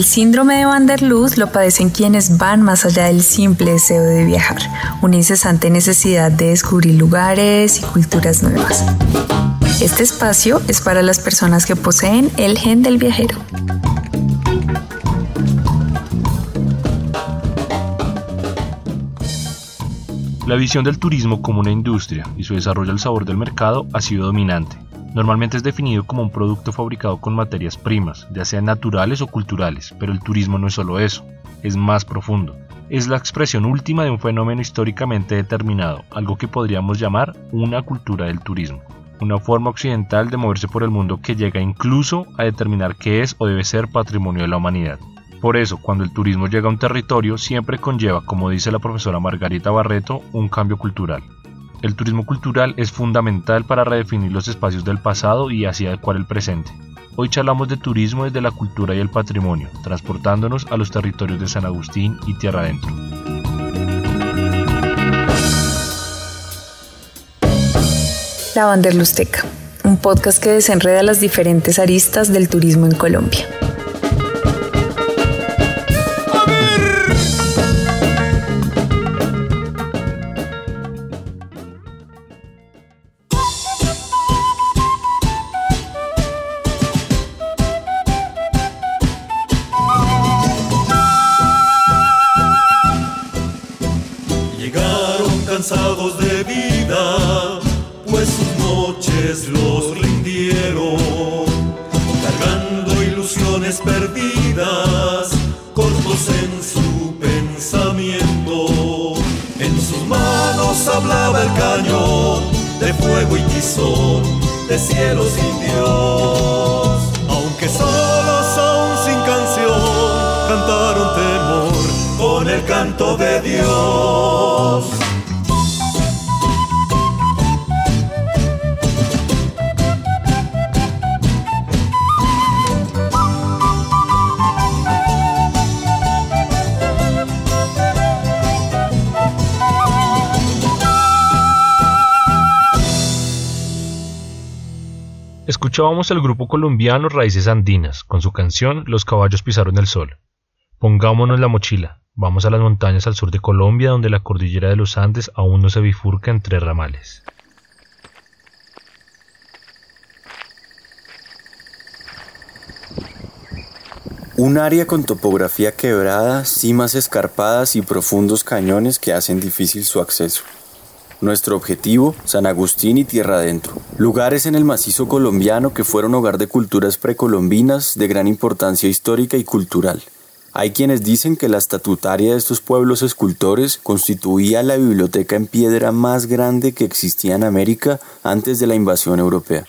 El síndrome de Van der Luz lo padecen quienes van más allá del simple deseo de viajar, una incesante necesidad de descubrir lugares y culturas nuevas. Este espacio es para las personas que poseen el gen del viajero. La visión del turismo como una industria y su desarrollo al sabor del mercado ha sido dominante. Normalmente es definido como un producto fabricado con materias primas, ya sean naturales o culturales, pero el turismo no es solo eso, es más profundo. Es la expresión última de un fenómeno históricamente determinado, algo que podríamos llamar una cultura del turismo, una forma occidental de moverse por el mundo que llega incluso a determinar qué es o debe ser patrimonio de la humanidad. Por eso, cuando el turismo llega a un territorio, siempre conlleva, como dice la profesora Margarita Barreto, un cambio cultural. El turismo cultural es fundamental para redefinir los espacios del pasado y así adecuar el presente. Hoy charlamos de turismo desde la cultura y el patrimonio, transportándonos a los territorios de San Agustín y Tierra Adentro. La Banderlusteca, un podcast que desenreda las diferentes aristas del turismo en Colombia. Escuchábamos al grupo colombiano Raíces Andinas con su canción Los caballos pisaron el sol. Pongámonos la mochila, vamos a las montañas al sur de Colombia donde la cordillera de los Andes aún no se bifurca en tres ramales. Un área con topografía quebrada, cimas escarpadas y profundos cañones que hacen difícil su acceso. Nuestro objetivo, San Agustín y Tierra Adentro. Lugares en el macizo colombiano que fueron hogar de culturas precolombinas de gran importancia histórica y cultural. Hay quienes dicen que la estatutaria de estos pueblos escultores constituía la biblioteca en piedra más grande que existía en América antes de la invasión europea.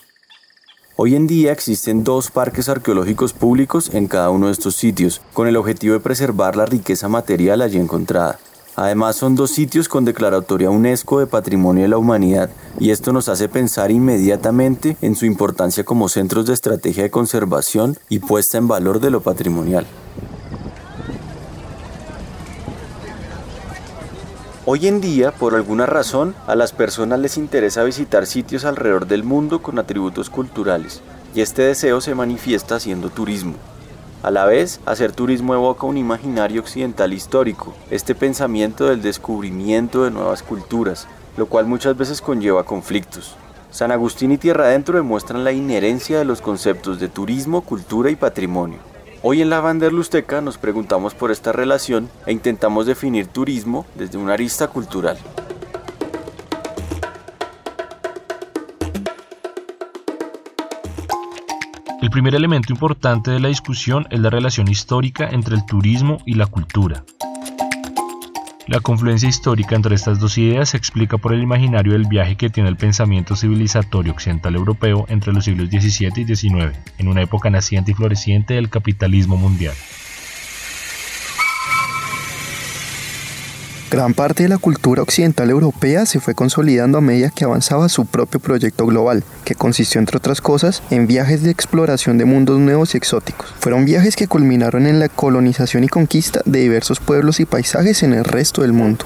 Hoy en día existen dos parques arqueológicos públicos en cada uno de estos sitios, con el objetivo de preservar la riqueza material allí encontrada. Además son dos sitios con declaratoria UNESCO de Patrimonio de la Humanidad y esto nos hace pensar inmediatamente en su importancia como centros de estrategia de conservación y puesta en valor de lo patrimonial. Hoy en día, por alguna razón, a las personas les interesa visitar sitios alrededor del mundo con atributos culturales, y este deseo se manifiesta haciendo turismo. A la vez, hacer turismo evoca un imaginario occidental histórico, este pensamiento del descubrimiento de nuevas culturas, lo cual muchas veces conlleva conflictos. San Agustín y Tierra Adentro demuestran la inherencia de los conceptos de turismo, cultura y patrimonio. Hoy en la Vanderlusteca nos preguntamos por esta relación e intentamos definir turismo desde una arista cultural. Primer elemento importante de la discusión es la relación histórica entre el turismo y la cultura. La confluencia histórica entre estas dos ideas se explica por el imaginario del viaje que tiene el pensamiento civilizatorio occidental europeo entre los siglos XVII y XIX, en una época naciente y floreciente del capitalismo mundial. Gran parte de la cultura occidental europea se fue consolidando a medida que avanzaba su propio proyecto global, que consistió entre otras cosas en viajes de exploración de mundos nuevos y exóticos. Fueron viajes que culminaron en la colonización y conquista de diversos pueblos y paisajes en el resto del mundo.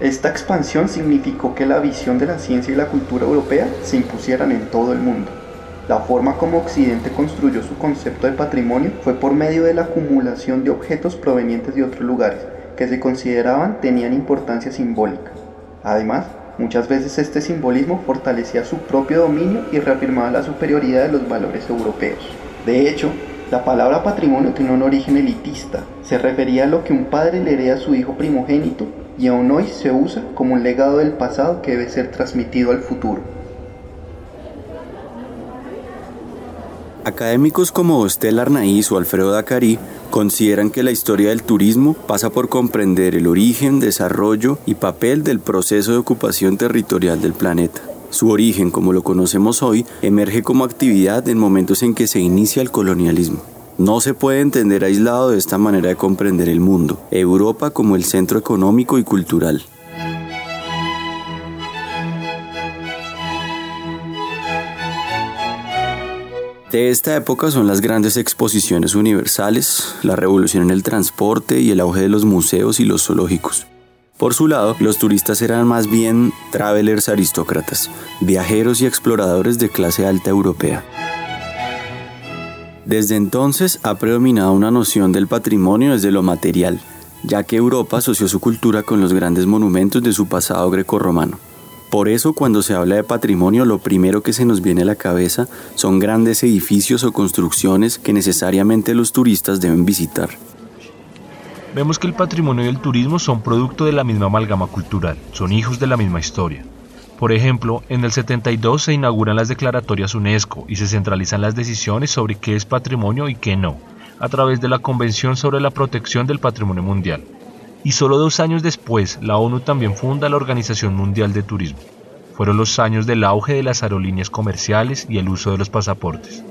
Esta expansión significó que la visión de la ciencia y la cultura europea se impusieran en todo el mundo. La forma como Occidente construyó su concepto de patrimonio fue por medio de la acumulación de objetos provenientes de otros lugares, que se consideraban tenían importancia simbólica. Además, muchas veces este simbolismo fortalecía su propio dominio y reafirmaba la superioridad de los valores europeos. De hecho, la palabra patrimonio tiene un origen elitista. Se refería a lo que un padre le hereda a su hijo primogénito y aún hoy se usa como un legado del pasado que debe ser transmitido al futuro. Académicos como Estela Arnaiz o Alfredo Dacari consideran que la historia del turismo pasa por comprender el origen, desarrollo y papel del proceso de ocupación territorial del planeta. Su origen, como lo conocemos hoy, emerge como actividad en momentos en que se inicia el colonialismo. No se puede entender aislado de esta manera de comprender el mundo, Europa como el centro económico y cultural. De esta época son las grandes exposiciones universales, la revolución en el transporte y el auge de los museos y los zoológicos. Por su lado, los turistas eran más bien travelers aristócratas, viajeros y exploradores de clase alta europea. Desde entonces ha predominado una noción del patrimonio desde lo material, ya que Europa asoció su cultura con los grandes monumentos de su pasado grecorromano. Por eso cuando se habla de patrimonio lo primero que se nos viene a la cabeza son grandes edificios o construcciones que necesariamente los turistas deben visitar. Vemos que el patrimonio y el turismo son producto de la misma amalgama cultural, son hijos de la misma historia. Por ejemplo, en el 72 se inauguran las declaratorias UNESCO y se centralizan las decisiones sobre qué es patrimonio y qué no, a través de la Convención sobre la Protección del Patrimonio Mundial, y solo dos años después la ONU también funda la Organización Mundial de Turismo. Fueron los años del auge de las aerolíneas comerciales y el uso de los pasaportes.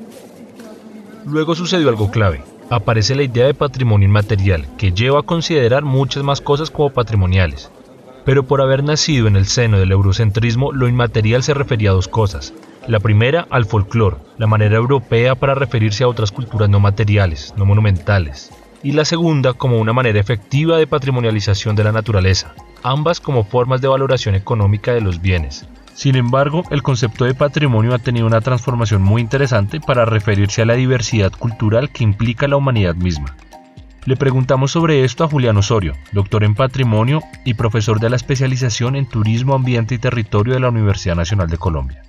Luego sucedió algo clave. Aparece la idea de patrimonio inmaterial, que lleva a considerar muchas más cosas como patrimoniales. Pero por haber nacido en el seno del eurocentrismo, lo inmaterial se refería a dos cosas. La primera, al folclore, la manera europea para referirse a otras culturas no materiales, no monumentales y la segunda como una manera efectiva de patrimonialización de la naturaleza, ambas como formas de valoración económica de los bienes. Sin embargo, el concepto de patrimonio ha tenido una transformación muy interesante para referirse a la diversidad cultural que implica la humanidad misma. Le preguntamos sobre esto a Julián Osorio, doctor en patrimonio y profesor de la especialización en turismo, ambiente y territorio de la Universidad Nacional de Colombia.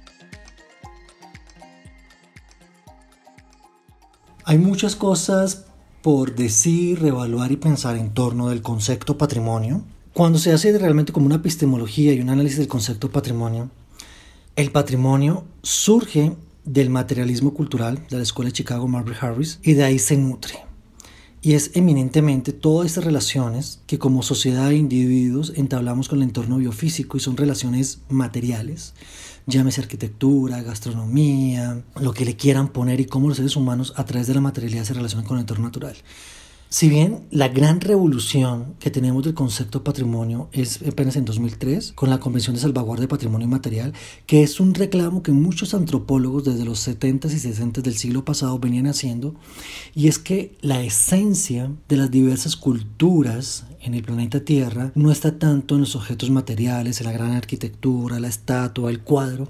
Hay muchas cosas por decir, reevaluar y pensar en torno del concepto patrimonio. Cuando se hace realmente como una epistemología y un análisis del concepto patrimonio, el patrimonio surge del materialismo cultural de la Escuela de Chicago Marbury Harris y de ahí se nutre. Y es eminentemente todas estas relaciones que como sociedad e individuos entablamos con el entorno biofísico y son relaciones materiales, llámese arquitectura, gastronomía, lo que le quieran poner y cómo los seres humanos a través de la materialidad se relacionan con el entorno natural. Si bien la gran revolución que tenemos del concepto patrimonio es apenas en 2003, con la Convención de Salvaguardia de Patrimonio Inmaterial, que es un reclamo que muchos antropólogos desde los 70s y 60s del siglo pasado venían haciendo, y es que la esencia de las diversas culturas en el planeta Tierra no está tanto en los objetos materiales, en la gran arquitectura, la estatua, el cuadro,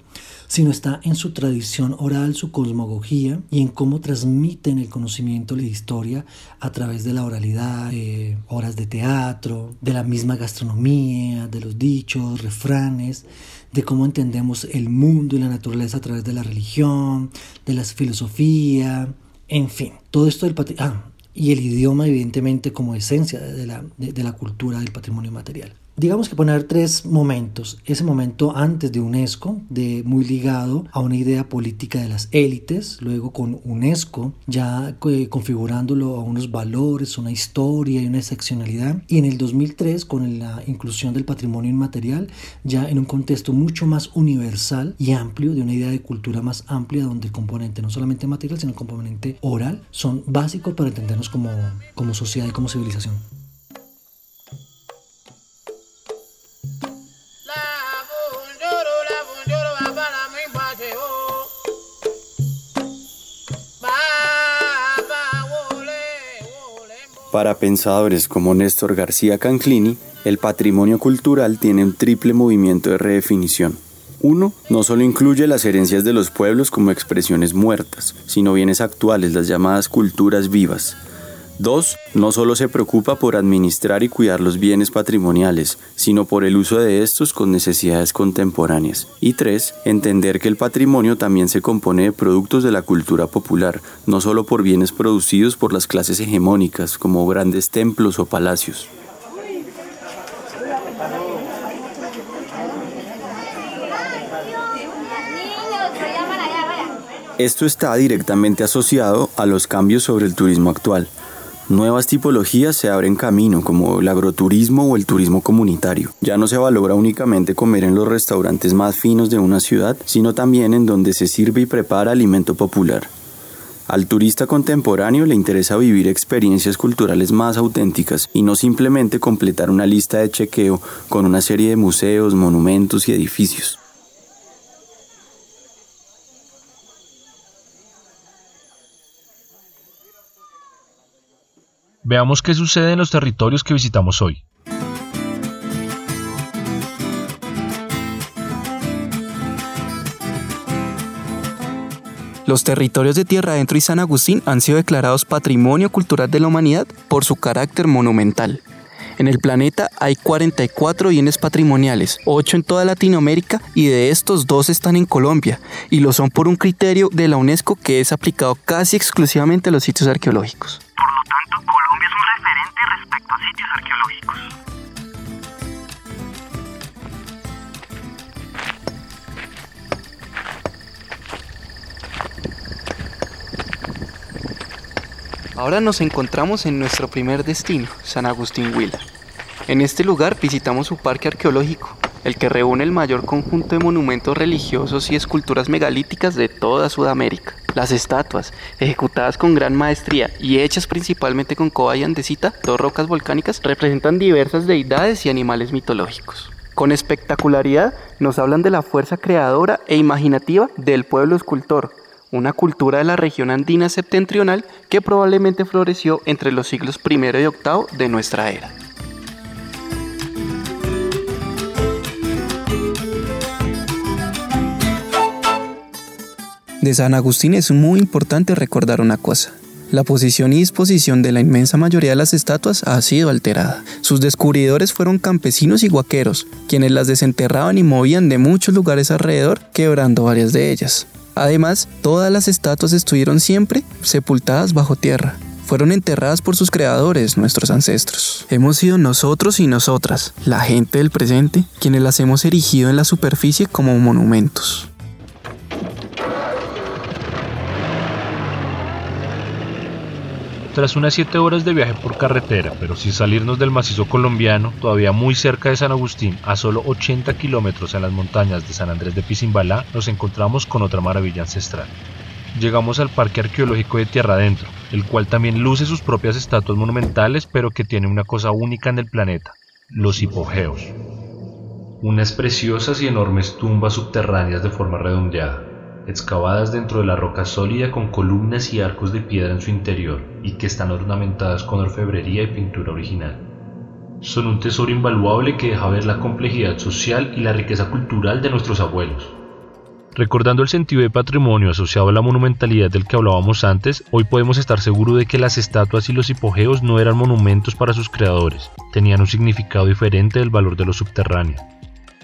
sino está en su tradición oral, su cosmología y en cómo transmiten el conocimiento de la historia a través de la oralidad, eh, horas de teatro, de la misma gastronomía, de los dichos, refranes, de cómo entendemos el mundo y la naturaleza a través de la religión, de la filosofía, en fin, todo esto del patrimonio. Ah, y el idioma evidentemente como esencia de la, de la cultura del patrimonio material digamos que poner tres momentos. Ese momento antes de UNESCO, de muy ligado a una idea política de las élites, luego con UNESCO ya eh, configurándolo a unos valores, una historia y una excepcionalidad, y en el 2003 con la inclusión del patrimonio inmaterial, ya en un contexto mucho más universal y amplio, de una idea de cultura más amplia, donde el componente no solamente material, sino el componente oral, son básicos para entendernos como, como sociedad y como civilización. Para pensadores como Néstor García Canclini, el patrimonio cultural tiene un triple movimiento de redefinición. Uno, no solo incluye las herencias de los pueblos como expresiones muertas, sino bienes actuales, las llamadas culturas vivas. Dos, no solo se preocupa por administrar y cuidar los bienes patrimoniales, sino por el uso de estos con necesidades contemporáneas. Y tres, entender que el patrimonio también se compone de productos de la cultura popular, no solo por bienes producidos por las clases hegemónicas, como grandes templos o palacios. Esto está directamente asociado a los cambios sobre el turismo actual. Nuevas tipologías se abren camino, como el agroturismo o el turismo comunitario. Ya no se valora únicamente comer en los restaurantes más finos de una ciudad, sino también en donde se sirve y prepara alimento popular. Al turista contemporáneo le interesa vivir experiencias culturales más auténticas y no simplemente completar una lista de chequeo con una serie de museos, monumentos y edificios. Veamos qué sucede en los territorios que visitamos hoy. Los territorios de Tierra Adentro y San Agustín han sido declarados Patrimonio Cultural de la Humanidad por su carácter monumental. En el planeta hay 44 bienes patrimoniales, 8 en toda Latinoamérica y de estos 2 están en Colombia, y lo son por un criterio de la UNESCO que es aplicado casi exclusivamente a los sitios arqueológicos. Ahora nos encontramos en nuestro primer destino, San Agustín Huila. En este lugar visitamos su parque arqueológico, el que reúne el mayor conjunto de monumentos religiosos y esculturas megalíticas de toda Sudamérica. Las estatuas, ejecutadas con gran maestría y hechas principalmente con coba y andesita, dos rocas volcánicas, representan diversas deidades y animales mitológicos. Con espectacularidad nos hablan de la fuerza creadora e imaginativa del pueblo escultor, una cultura de la región andina septentrional que probablemente floreció entre los siglos I y VIII de nuestra era. De San Agustín es muy importante recordar una cosa. La posición y disposición de la inmensa mayoría de las estatuas ha sido alterada. Sus descubridores fueron campesinos y guaqueros, quienes las desenterraban y movían de muchos lugares alrededor, quebrando varias de ellas. Además, todas las estatuas estuvieron siempre sepultadas bajo tierra. Fueron enterradas por sus creadores, nuestros ancestros. Hemos sido nosotros y nosotras, la gente del presente, quienes las hemos erigido en la superficie como monumentos. Tras unas 7 horas de viaje por carretera, pero sin salirnos del macizo colombiano, todavía muy cerca de San Agustín, a solo 80 kilómetros en las montañas de San Andrés de Pisimbalá, nos encontramos con otra maravilla ancestral. Llegamos al Parque Arqueológico de Tierra Adentro, el cual también luce sus propias estatuas monumentales, pero que tiene una cosa única en el planeta, los hipogeos. Unas preciosas y enormes tumbas subterráneas de forma redondeada, excavadas dentro de la roca sólida con columnas y arcos de piedra en su interior y que están ornamentadas con orfebrería y pintura original. Son un tesoro invaluable que deja ver la complejidad social y la riqueza cultural de nuestros abuelos. Recordando el sentido de patrimonio asociado a la monumentalidad del que hablábamos antes, hoy podemos estar seguros de que las estatuas y los hipogeos no eran monumentos para sus creadores, tenían un significado diferente del valor de lo subterráneo.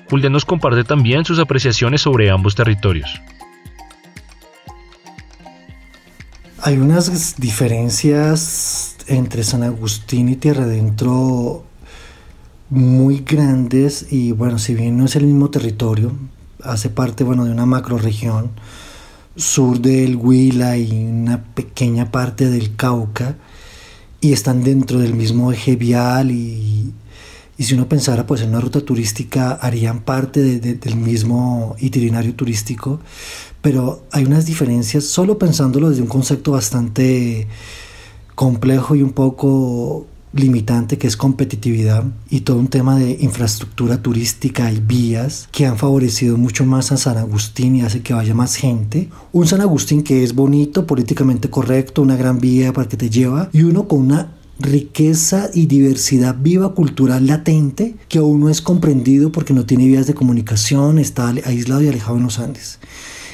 Julián nos comparte también sus apreciaciones sobre ambos territorios. Hay unas diferencias entre San Agustín y Tierra Adentro muy grandes y bueno, si bien no es el mismo territorio, hace parte bueno, de una macroregión sur del Huila y una pequeña parte del Cauca y están dentro del mismo eje vial y, y si uno pensara pues en una ruta turística harían parte del mismo itinerario turístico, pero hay unas diferencias solo pensándolo desde un concepto bastante complejo y un poco limitante que es competitividad y todo un tema de infraestructura turística y vías que han favorecido mucho más a San Agustín y hace que vaya más gente. Un San Agustín que es bonito, políticamente correcto, una gran vía para que te lleva y uno con una riqueza y diversidad viva cultural latente que aún no es comprendido porque no tiene vías de comunicación, está aislado y alejado en los Andes.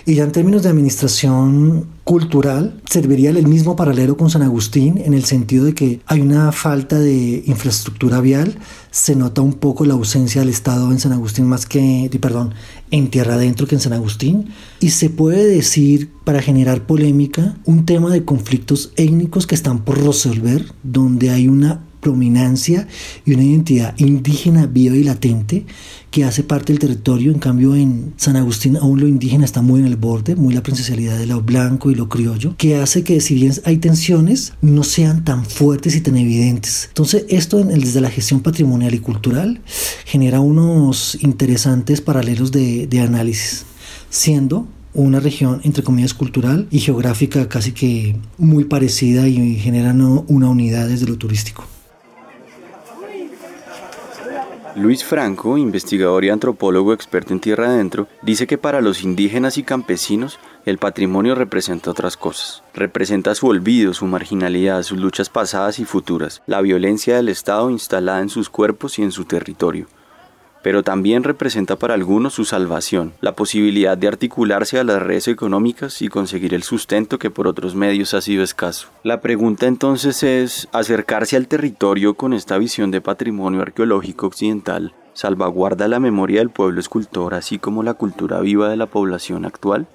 Y ya en términos de administración cultural, serviría el mismo paralelo con San Agustín en el sentido de que hay una falta de infraestructura vial, se nota un poco la ausencia del Estado en San Agustín más que, perdón, en Tierra Adentro que en San Agustín, y se puede decir, para generar polémica, un tema de conflictos étnicos que están por resolver, donde hay una prominancia y una identidad indígena viva y latente que hace parte del territorio. En cambio, en San Agustín aún lo indígena está muy en el borde, muy la presencialidad de lo blanco y lo criollo, que hace que si bien hay tensiones, no sean tan fuertes y tan evidentes. Entonces, esto desde la gestión patrimonial y cultural genera unos interesantes paralelos de, de análisis, siendo una región entre comillas cultural y geográfica casi que muy parecida y generan una unidad desde lo turístico. Luis Franco, investigador y antropólogo experto en tierra adentro, dice que para los indígenas y campesinos el patrimonio representa otras cosas. Representa su olvido, su marginalidad, sus luchas pasadas y futuras, la violencia del Estado instalada en sus cuerpos y en su territorio pero también representa para algunos su salvación, la posibilidad de articularse a las redes económicas y conseguir el sustento que por otros medios ha sido escaso. La pregunta entonces es, ¿acercarse al territorio con esta visión de patrimonio arqueológico occidental salvaguarda la memoria del pueblo escultor así como la cultura viva de la población actual?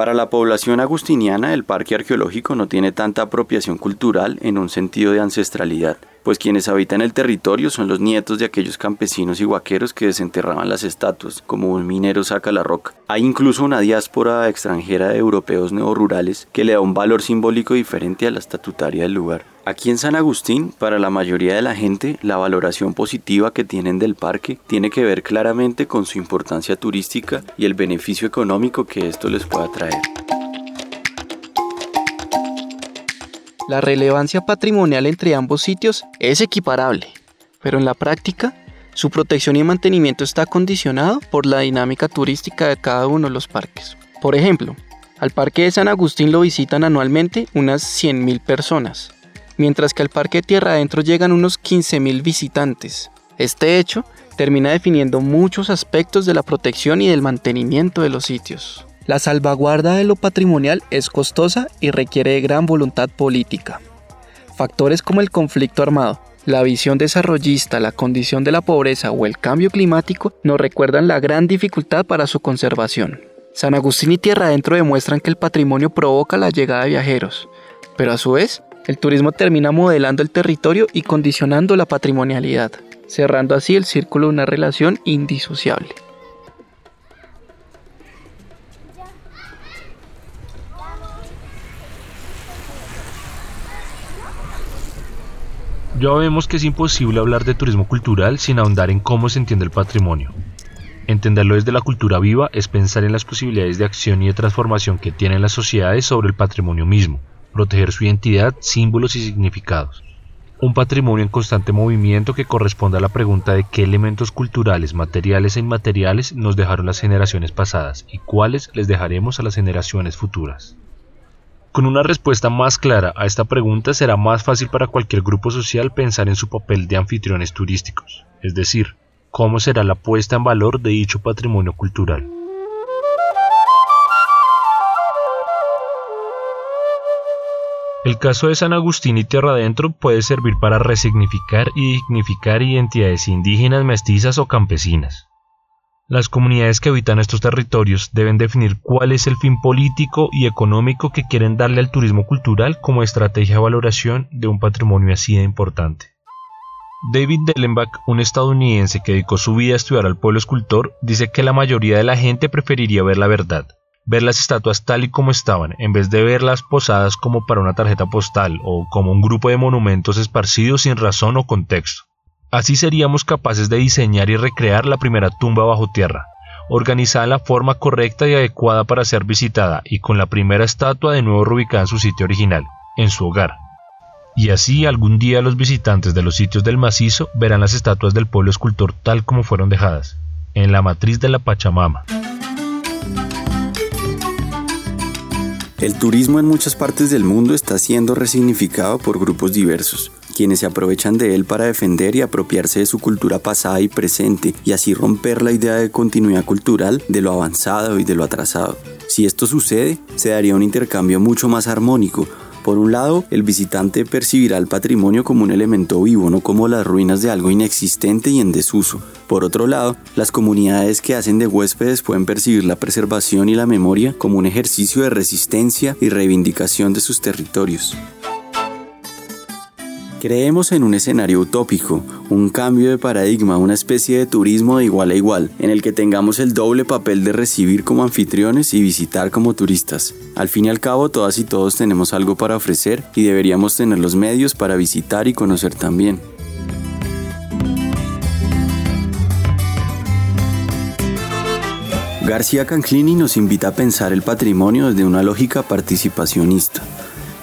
Para la población agustiniana, el parque arqueológico no tiene tanta apropiación cultural en un sentido de ancestralidad, pues quienes habitan el territorio son los nietos de aquellos campesinos y guaqueros que desenterraban las estatuas, como un minero saca la roca. Hay incluso una diáspora extranjera de europeos neorurales que le da un valor simbólico diferente a la estatutaria del lugar. Aquí en San Agustín, para la mayoría de la gente, la valoración positiva que tienen del parque tiene que ver claramente con su importancia turística y el beneficio económico que esto les pueda traer. La relevancia patrimonial entre ambos sitios es equiparable, pero en la práctica, su protección y mantenimiento está condicionado por la dinámica turística de cada uno de los parques. Por ejemplo, al Parque de San Agustín lo visitan anualmente unas 100.000 personas, mientras que al Parque Tierra Adentro llegan unos 15.000 visitantes. Este hecho termina definiendo muchos aspectos de la protección y del mantenimiento de los sitios. La salvaguarda de lo patrimonial es costosa y requiere de gran voluntad política. Factores como el conflicto armado, la visión desarrollista, la condición de la pobreza o el cambio climático nos recuerdan la gran dificultad para su conservación. San Agustín y Tierra Adentro demuestran que el patrimonio provoca la llegada de viajeros, pero a su vez el turismo termina modelando el territorio y condicionando la patrimonialidad, cerrando así el círculo de una relación indisociable. Ya vemos que es imposible hablar de turismo cultural sin ahondar en cómo se entiende el patrimonio. Entenderlo desde la cultura viva es pensar en las posibilidades de acción y de transformación que tienen las sociedades sobre el patrimonio mismo, proteger su identidad, símbolos y significados. Un patrimonio en constante movimiento que corresponde a la pregunta de qué elementos culturales, materiales e inmateriales nos dejaron las generaciones pasadas y cuáles les dejaremos a las generaciones futuras. Con una respuesta más clara a esta pregunta será más fácil para cualquier grupo social pensar en su papel de anfitriones turísticos, es decir, cómo será la puesta en valor de dicho patrimonio cultural. El caso de San Agustín y Tierra Adentro puede servir para resignificar y dignificar identidades indígenas, mestizas o campesinas. Las comunidades que habitan estos territorios deben definir cuál es el fin político y económico que quieren darle al turismo cultural como estrategia de valoración de un patrimonio así de importante. David Dellenbach, un estadounidense que dedicó su vida a estudiar al pueblo escultor, dice que la mayoría de la gente preferiría ver la verdad, ver las estatuas tal y como estaban, en vez de verlas posadas como para una tarjeta postal o como un grupo de monumentos esparcidos sin razón o contexto. Así seríamos capaces de diseñar y recrear la primera tumba bajo tierra, organizada en la forma correcta y adecuada para ser visitada y con la primera estatua de nuevo ubicada en su sitio original, en su hogar. Y así algún día los visitantes de los sitios del macizo verán las estatuas del pueblo escultor tal como fueron dejadas, en la matriz de la Pachamama. El turismo en muchas partes del mundo está siendo resignificado por grupos diversos, quienes se aprovechan de él para defender y apropiarse de su cultura pasada y presente y así romper la idea de continuidad cultural de lo avanzado y de lo atrasado. Si esto sucede, se daría un intercambio mucho más armónico, por un lado, el visitante percibirá el patrimonio como un elemento vivo, no como las ruinas de algo inexistente y en desuso. Por otro lado, las comunidades que hacen de huéspedes pueden percibir la preservación y la memoria como un ejercicio de resistencia y reivindicación de sus territorios. Creemos en un escenario utópico, un cambio de paradigma, una especie de turismo de igual a igual, en el que tengamos el doble papel de recibir como anfitriones y visitar como turistas. Al fin y al cabo, todas y todos tenemos algo para ofrecer y deberíamos tener los medios para visitar y conocer también. García Canclini nos invita a pensar el patrimonio desde una lógica participacionista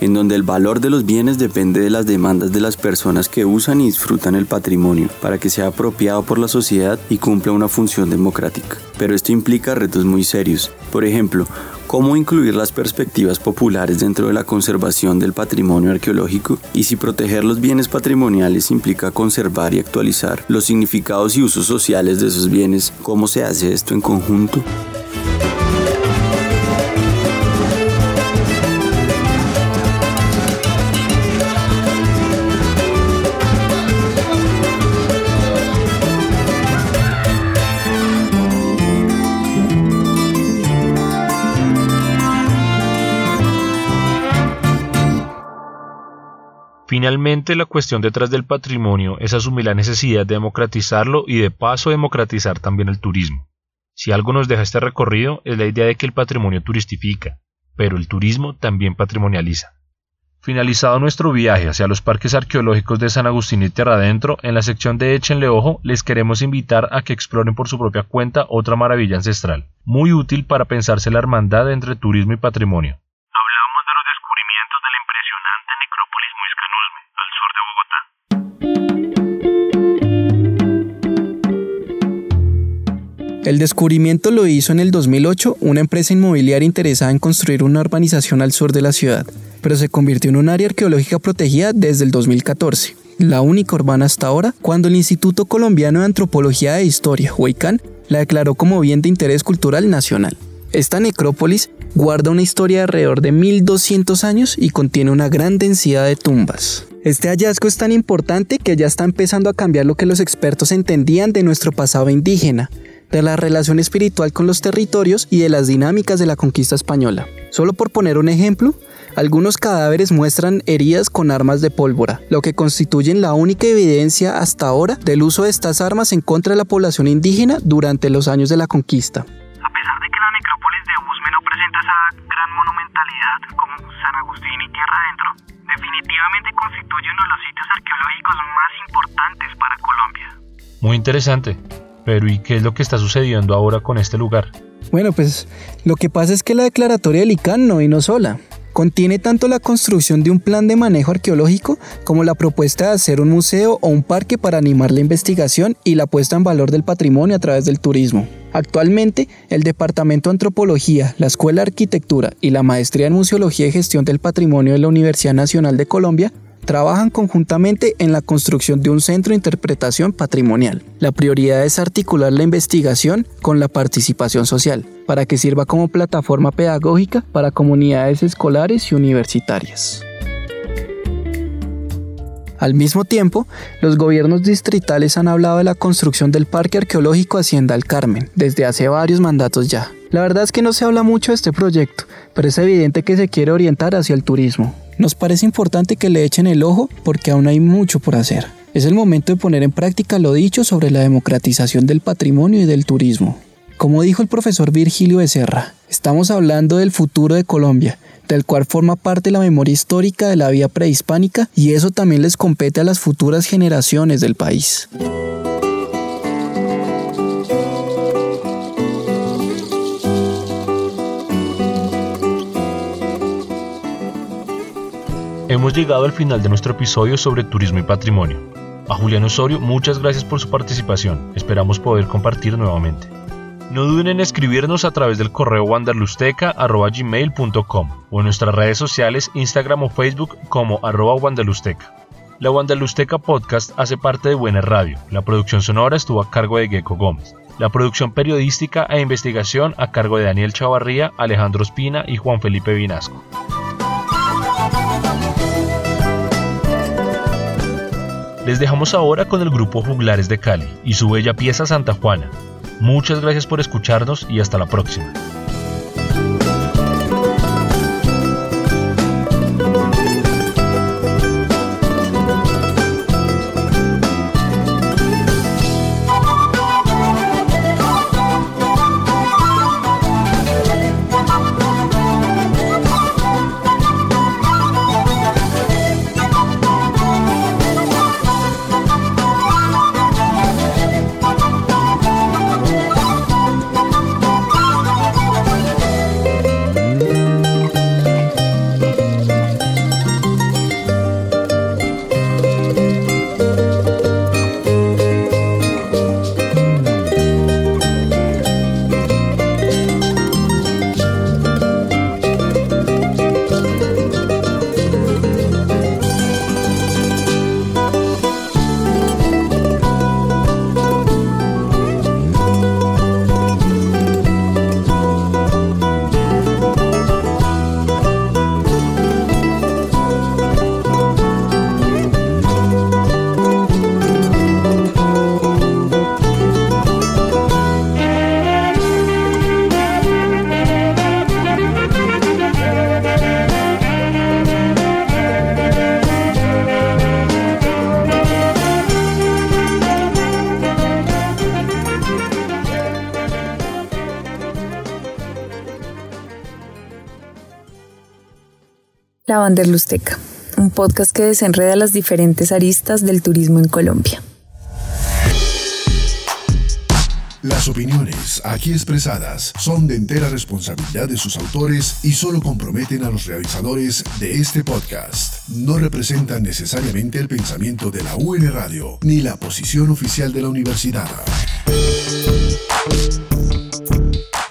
en donde el valor de los bienes depende de las demandas de las personas que usan y disfrutan el patrimonio para que sea apropiado por la sociedad y cumpla una función democrática. Pero esto implica retos muy serios. Por ejemplo, cómo incluir las perspectivas populares dentro de la conservación del patrimonio arqueológico y si proteger los bienes patrimoniales implica conservar y actualizar los significados y usos sociales de esos bienes, ¿cómo se hace esto en conjunto? Finalmente, la cuestión detrás del patrimonio es asumir la necesidad de democratizarlo y de paso democratizar también el turismo. Si algo nos deja este recorrido es la idea de que el patrimonio turistifica, pero el turismo también patrimonializa. Finalizado nuestro viaje hacia los parques arqueológicos de San Agustín y Tierra Adentro, en la sección de Échenle Ojo les queremos invitar a que exploren por su propia cuenta otra maravilla ancestral, muy útil para pensarse la hermandad entre turismo y patrimonio. El descubrimiento lo hizo en el 2008 una empresa inmobiliaria interesada en construir una urbanización al sur de la ciudad, pero se convirtió en un área arqueológica protegida desde el 2014, la única urbana hasta ahora, cuando el Instituto Colombiano de Antropología e Historia, HUICAN, la declaró como bien de interés cultural nacional. Esta necrópolis guarda una historia de alrededor de 1200 años y contiene una gran densidad de tumbas. Este hallazgo es tan importante que ya está empezando a cambiar lo que los expertos entendían de nuestro pasado indígena, de la relación espiritual con los territorios y de las dinámicas de la conquista española. Solo por poner un ejemplo, algunos cadáveres muestran heridas con armas de pólvora, lo que constituyen la única evidencia hasta ahora del uso de estas armas en contra de la población indígena durante los años de la conquista. A pesar de que la necrópolis de Usme no presenta esa gran monumentalidad como San Agustín y Tierra Adentro, definitivamente constituye uno de los sitios arqueológicos más importantes para Colombia. Muy interesante. Pero ¿y qué es lo que está sucediendo ahora con este lugar? Bueno, pues lo que pasa es que la declaratoria del ICANN no vino sola. Contiene tanto la construcción de un plan de manejo arqueológico como la propuesta de hacer un museo o un parque para animar la investigación y la puesta en valor del patrimonio a través del turismo. Actualmente, el Departamento de Antropología, la Escuela de Arquitectura y la Maestría en Museología y Gestión del Patrimonio de la Universidad Nacional de Colombia trabajan conjuntamente en la construcción de un centro de interpretación patrimonial. La prioridad es articular la investigación con la participación social, para que sirva como plataforma pedagógica para comunidades escolares y universitarias. Al mismo tiempo, los gobiernos distritales han hablado de la construcción del Parque Arqueológico Hacienda El Carmen desde hace varios mandatos ya. La verdad es que no se habla mucho de este proyecto, pero es evidente que se quiere orientar hacia el turismo. Nos parece importante que le echen el ojo porque aún hay mucho por hacer. Es el momento de poner en práctica lo dicho sobre la democratización del patrimonio y del turismo. Como dijo el profesor Virgilio Becerra, estamos hablando del futuro de Colombia, del cual forma parte la memoria histórica de la vía prehispánica y eso también les compete a las futuras generaciones del país. Hemos llegado al final de nuestro episodio sobre turismo y patrimonio. A Julián Osorio, muchas gracias por su participación. Esperamos poder compartir nuevamente. No duden en escribirnos a través del correo wanderlusteca.gmail.com o en nuestras redes sociales Instagram o Facebook como arroba wanderlusteca. La Wanderlusteca Podcast hace parte de Buena Radio. La producción sonora estuvo a cargo de Gecko Gómez. La producción periodística e investigación a cargo de Daniel Chavarría, Alejandro Espina y Juan Felipe Vinasco. Les dejamos ahora con el grupo Juglares de Cali y su bella pieza Santa Juana. Muchas gracias por escucharnos y hasta la próxima. La Wanderlusteca, un podcast que desenreda las diferentes aristas del turismo en Colombia. Las opiniones aquí expresadas son de entera responsabilidad de sus autores y solo comprometen a los realizadores de este podcast. No representan necesariamente el pensamiento de la UN Radio ni la posición oficial de la universidad.